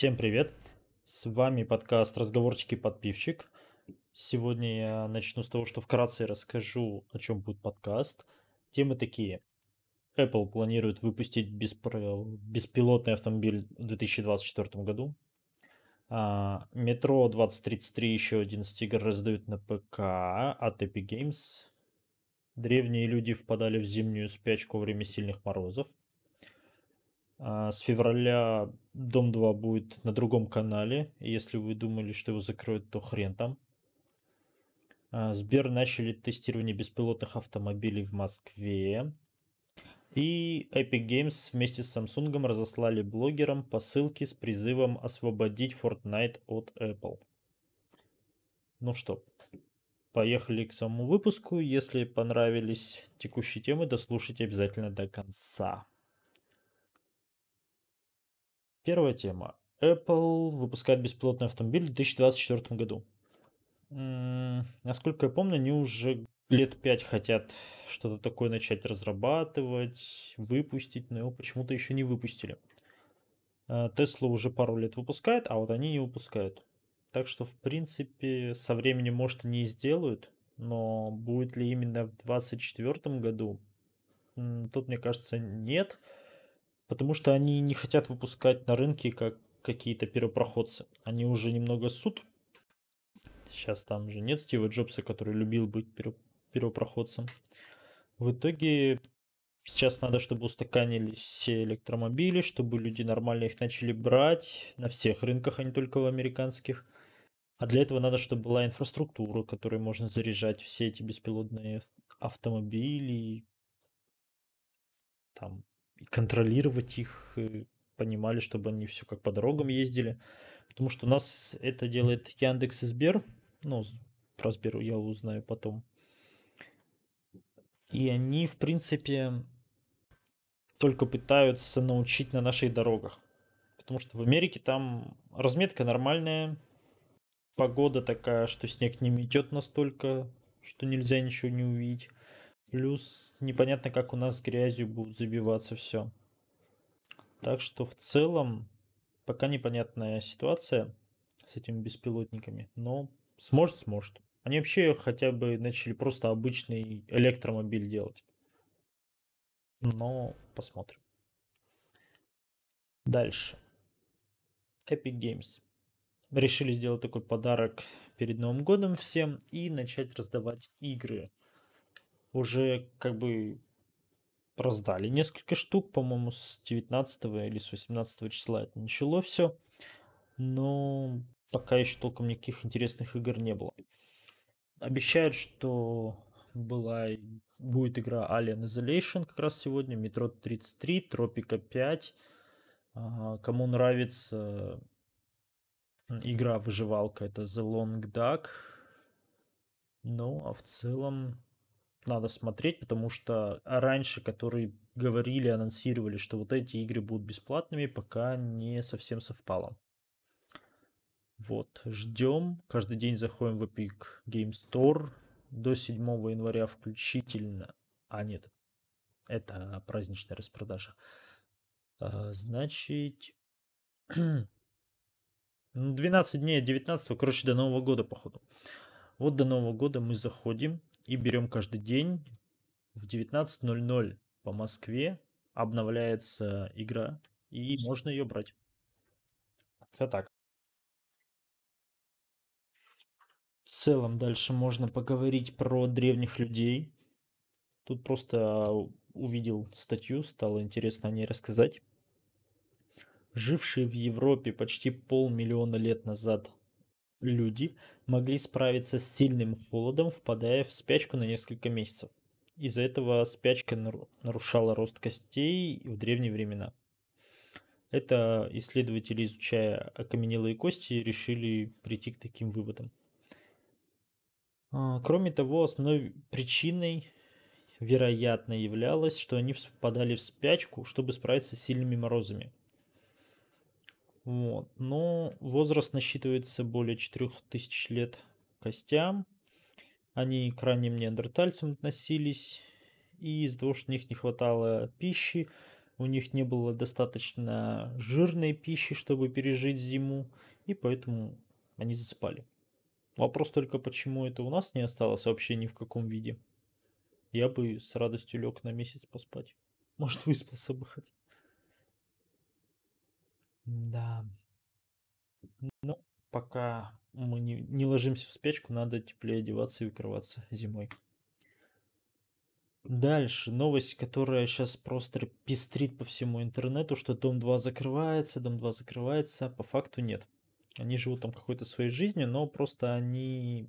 Всем привет! С вами подкаст «Разговорчики подпивчик». Сегодня я начну с того, что вкратце расскажу, о чем будет подкаст. Темы такие. Apple планирует выпустить беспро- беспилотный автомобиль в 2024 году. А, Метро 2033 еще 11 игр раздают на ПК от Epic Games. Древние люди впадали в зимнюю спячку во время сильных морозов. А, С февраля Дом 2 будет на другом канале. Если вы думали, что его закроют, то хрен там. А, Сбер начали тестирование беспилотных автомобилей в Москве. И Epic Games вместе с Samsung разослали блогерам посылки с призывом освободить Fortnite от Apple. Ну что, поехали к самому выпуску. Если понравились текущие темы, дослушайте обязательно до конца. Первая тема. Apple выпускает беспилотный автомобиль в 2024 году. Насколько я помню, они уже лет пять хотят что-то такое начать разрабатывать, выпустить, но его почему-то еще не выпустили. Тесла уже пару лет выпускает, а вот они не выпускают. Так что, в принципе, со временем, может, они и сделают, но будет ли именно в 2024 году, тут, мне кажется, нет, потому что они не хотят выпускать на рынке как какие-то первопроходцы. Они уже немного суд. Сейчас там же нет Стива Джобса, который любил быть перво- первопроходцем. В итоге сейчас надо, чтобы устаканились все электромобили, чтобы люди нормально их начали брать на всех рынках, а не только в американских. А для этого надо, чтобы была инфраструктура, которой можно заряжать все эти беспилотные автомобили, там, контролировать их, э, понимали, чтобы они все как по дорогам ездили. Потому что у нас это делает Яндекс и Сбер. Ну, про Сбер я узнаю потом. И они, в принципе, только пытаются научить на наших дорогах. Потому что в Америке там разметка нормальная, погода такая, что снег не метет настолько, что нельзя ничего не увидеть. Плюс непонятно, как у нас с грязью будет забиваться все. Так что в целом пока непонятная ситуация с этими беспилотниками, но сможет, сможет. Они вообще хотя бы начали просто обычный электромобиль делать. Но посмотрим. Дальше. Epic Games. Решили сделать такой подарок перед Новым годом всем и начать раздавать игры. Уже как бы раздали несколько штук, по-моему, с 19 или с 18 числа это начало все. Но пока еще толком никаких интересных игр не было. Обещают, что была, будет игра Alien Isolation как раз сегодня, Metro 33, Tropico 5. А, Кому нравится игра выживалка, это The Long Duck. Ну, а в целом надо смотреть, потому что раньше, которые говорили, анонсировали, что вот эти игры будут бесплатными, пока не совсем совпало. Вот, ждем. Каждый день заходим в Epic Game Store до 7 января включительно. А, нет, это праздничная распродажа. А, Значит, ну, 12 дней, 19, короче, до Нового года, походу. Вот до Нового года мы заходим и берем каждый день в 19.00 по Москве обновляется игра, и можно ее брать. Как-то так. В целом дальше можно поговорить про древних людей. Тут просто увидел статью, стало интересно о ней рассказать. Жившие в Европе почти полмиллиона лет назад люди могли справиться с сильным холодом, впадая в спячку на несколько месяцев. Из-за этого спячка нару- нарушала рост костей в древние времена. Это исследователи, изучая окаменелые кости, решили прийти к таким выводам. А, Кроме того, основной причиной, вероятно, являлось, что они впадали в спячку, чтобы справиться с сильными морозами. Вот. Но возраст насчитывается более 4000 лет костям. Они к ранним неандертальцам относились. И из-за того, что у них не хватало пищи, у них не было достаточно жирной пищи, чтобы пережить зиму, и поэтому они засыпали. Вопрос только, почему это у нас не осталось вообще ни в каком виде. Я бы с радостью лег на месяц поспать. Может, выспался бы хоть. Да. Ну, пока мы не, не ложимся в спячку, надо теплее одеваться и укрываться зимой. Дальше новость, которая сейчас просто пестрит по всему интернету, что Дом 2 закрывается, Дом 2 закрывается, а по факту нет. Они живут там какой-то своей жизнью, но просто они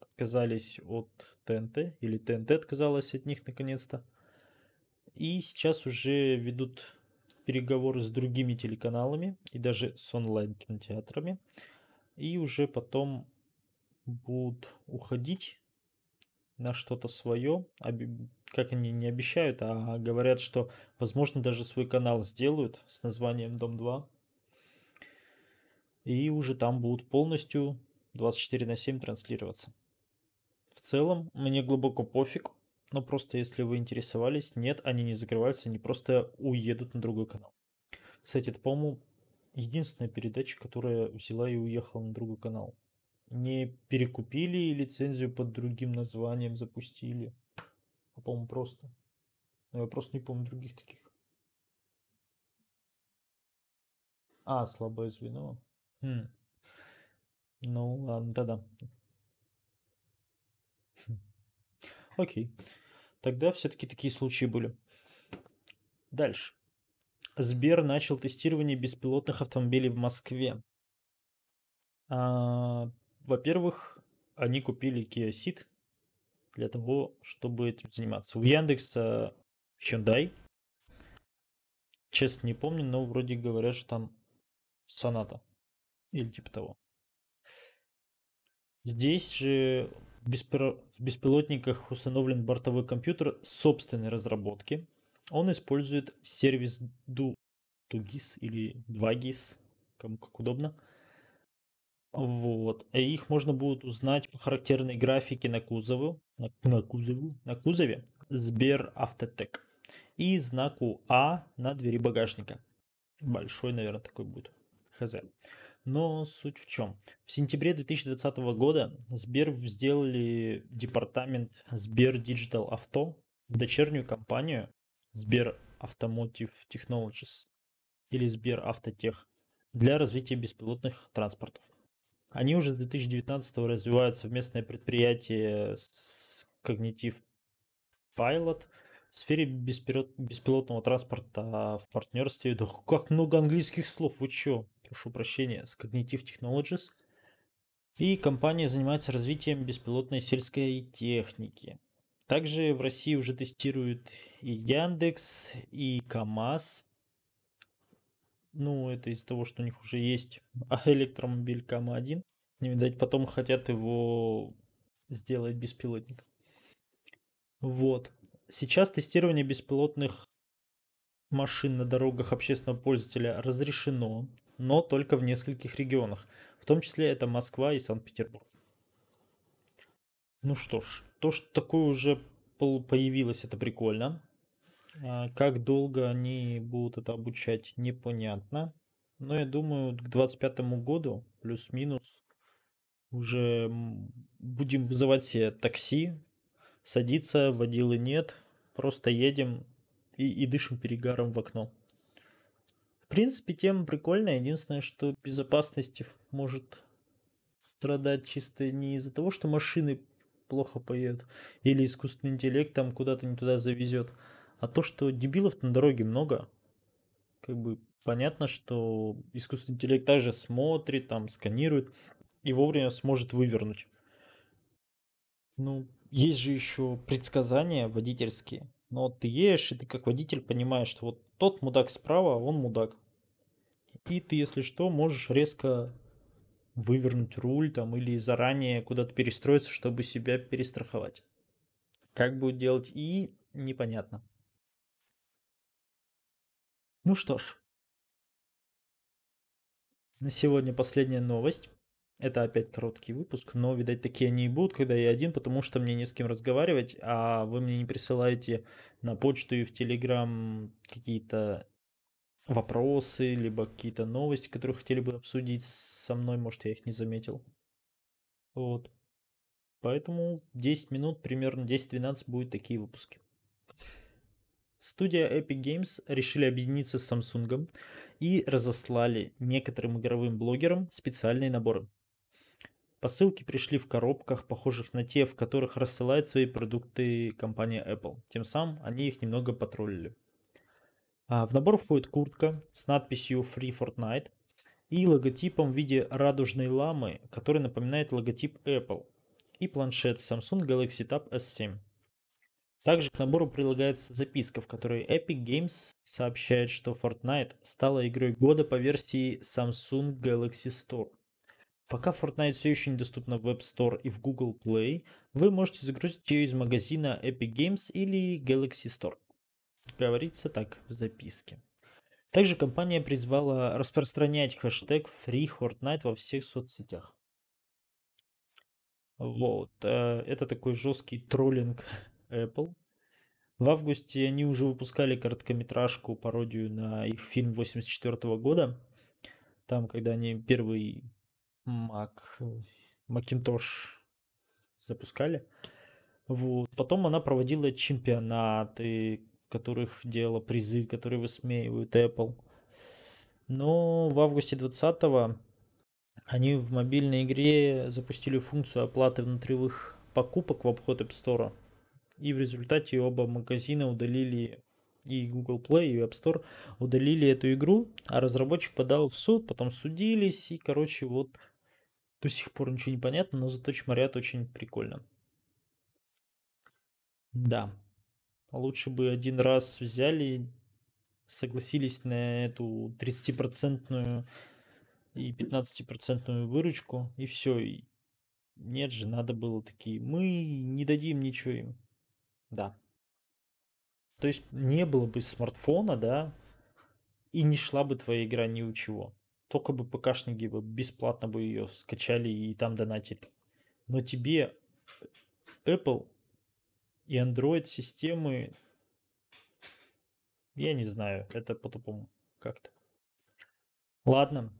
отказались от ТНТ, или ТНТ отказалась от них наконец-то. И сейчас уже ведут переговоры с другими телеканалами и даже с онлайн-кинотеатрами. И уже потом будут уходить на что-то свое, как они не обещают, а говорят, что, возможно, даже свой канал сделают с названием Дом 2. И уже там будут полностью 24 на 7 транслироваться. В целом, мне глубоко пофиг, но просто если вы интересовались, нет, они не закрываются, они просто уедут на другой канал. Кстати, это, по-моему, единственная передача, которая взяла и уехала на другой канал. Не перекупили лицензию под другим названием, запустили. А по-моему, просто. Но я просто не помню других таких. А, слабое звено. Хм. Ну, ладно, тогда. Хм. Окей. Тогда все-таки такие случаи были. Дальше. Сбер начал тестирование беспилотных автомобилей в Москве. А, во-первых, они купили Kia Ceed для того, чтобы этим заниматься. У Яндекса Hyundai. Честно не помню, но вроде говорят, что там Соната. Или типа того. Здесь же в беспилотниках установлен бортовой компьютер собственной разработки. Он использует сервис DuGIS или 2GIS, кому как удобно. Вот. И их можно будет узнать по характерной графике на кузову, на, на кузову, на кузове Сбер Автотек и знаку А на двери багажника. Большой, наверное, такой будет. Хз. Но суть в чем? В сентябре 2020 года Сбер сделали департамент Сбер Digital Auto в дочернюю компанию Сбер Automotive Technologies или Сбер Автотех для развития беспилотных транспортов. Они уже 2019 развивают совместное предприятие с Cognitive Pilot в сфере беспилотного транспорта в партнерстве. Да как много английских слов, вы чё? Прошу прощения, с Cognitive Technologies. И компания занимается развитием беспилотной сельской техники. Также в России уже тестируют и Яндекс, и КАМАЗ. Ну, это из-за того, что у них уже есть электромобиль КАМА-1. Не видать, потом хотят его сделать беспилотник. Вот. Сейчас тестирование беспилотных машин на дорогах общественного пользователя разрешено но только в нескольких регионах. В том числе это Москва и Санкт-Петербург. Ну что ж, то, что такое уже появилось, это прикольно. А как долго они будут это обучать, непонятно. Но я думаю, к 2025 году, плюс-минус, уже будем вызывать себе такси, садиться, водилы нет, просто едем и, и дышим перегаром в окно. Принципе, тема прикольная. Единственное, что безопасность может страдать чисто не из-за того, что машины плохо поедут, или искусственный интеллект там куда-то не туда завезет, а то, что дебилов на дороге много. Как бы понятно, что искусственный интеллект также смотрит, там сканирует и вовремя сможет вывернуть. Ну, есть же еще предсказания водительские. Но ты едешь, и ты как водитель понимаешь, что вот тот мудак справа, а он мудак. И ты, если что, можешь резко вывернуть руль там или заранее куда-то перестроиться, чтобы себя перестраховать. Как будет делать и непонятно. Ну что ж, на сегодня последняя новость. Это опять короткий выпуск, но, видать, такие они и будут, когда я один, потому что мне не с кем разговаривать, а вы мне не присылаете на почту и в Телеграм какие-то вопросы, либо какие-то новости, которые хотели бы обсудить со мной, может, я их не заметил. Вот. Поэтому 10 минут, примерно 10-12 будет такие выпуски. Студия Epic Games решили объединиться с Samsung и разослали некоторым игровым блогерам специальные наборы. Посылки пришли в коробках, похожих на те, в которых рассылает свои продукты компания Apple. Тем самым они их немного потроллили. А в набор входит куртка с надписью Free Fortnite и логотипом в виде радужной ламы, который напоминает логотип Apple, и планшет Samsung Galaxy Tab S7. Также к набору прилагается записка, в которой Epic Games сообщает, что Fortnite стала игрой года по версии Samsung Galaxy Store. Пока Fortnite все еще недоступна в App Store и в Google Play, вы можете загрузить ее из магазина Epic Games или Galaxy Store. Говорится так в записке. Также компания призвала распространять хэштег FreeFortnite во всех соцсетях. Вот. Э, это такой жесткий троллинг Apple. В августе они уже выпускали короткометражку, пародию на их фильм 84 года. Там, когда они первый Mac, Macintosh запускали. Вот. Потом она проводила чемпионаты, в которых делала призы, которые высмеивают Apple. Но в августе 20 они в мобильной игре запустили функцию оплаты внутривых покупок в обход App Store. И в результате оба магазина удалили и Google Play, и App Store удалили эту игру, а разработчик подал в суд, потом судились, и, короче, вот до сих пор ничего не понятно, но зато чморят очень прикольно. Да. Лучше бы один раз взяли, согласились на эту 30% и 15% выручку, и все. Нет же, надо было такие, мы не дадим ничего им. Да. То есть не было бы смартфона, да, и не шла бы твоя игра ни у чего. Только бы ПКшники бесплатно бы ее скачали и там донатили. Но тебе Apple и Android системы, я не знаю, это по-тупому как-то. Ладно,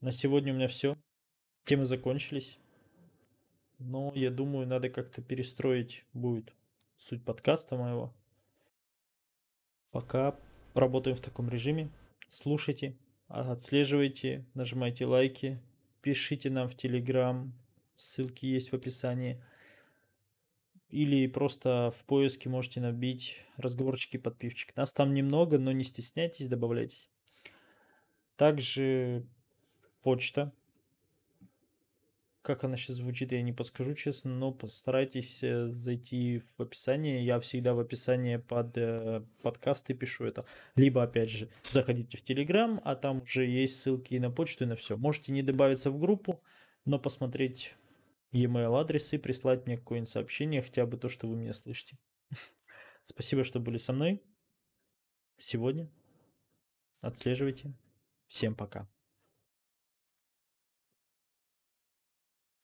на сегодня у меня все. Темы закончились. Но я думаю, надо как-то перестроить будет суть подкаста моего. Пока работаем в таком режиме. Слушайте, отслеживайте, нажимайте лайки, пишите нам в Телеграм, ссылки есть в описании. Или просто в поиске можете набить разговорчики подпивчик. Нас там немного, но не стесняйтесь, добавляйтесь. Также почта как она сейчас звучит, я не подскажу честно, но постарайтесь э, зайти в описание. Я всегда в описании под э, подкасты пишу это. Либо, опять же, заходите в Телеграм, а там уже есть ссылки и на почту, и на все. Можете не добавиться в группу, но посмотреть e-mail адрес и прислать мне какое-нибудь сообщение, хотя бы то, что вы меня слышите. Спасибо, что были со мной сегодня. Отслеживайте. Всем пока.